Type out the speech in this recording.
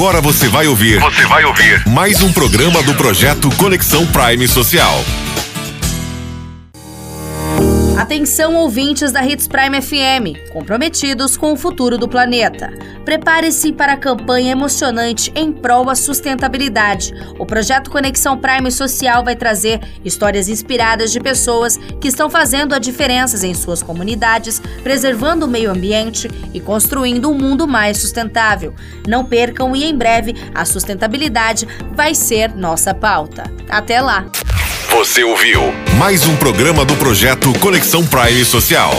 Agora você vai ouvir. Você vai ouvir mais um programa do projeto Conexão Prime Social. Atenção ouvintes da Hits Prime FM, comprometidos com o futuro do planeta. Prepare-se para a campanha emocionante em prol da sustentabilidade. O projeto Conexão Prime Social vai trazer histórias inspiradas de pessoas que estão fazendo a diferença em suas comunidades, preservando o meio ambiente e construindo um mundo mais sustentável. Não percam e em breve a sustentabilidade vai ser nossa pauta. Até lá! Você ouviu mais um programa do projeto Conexão Prime Social.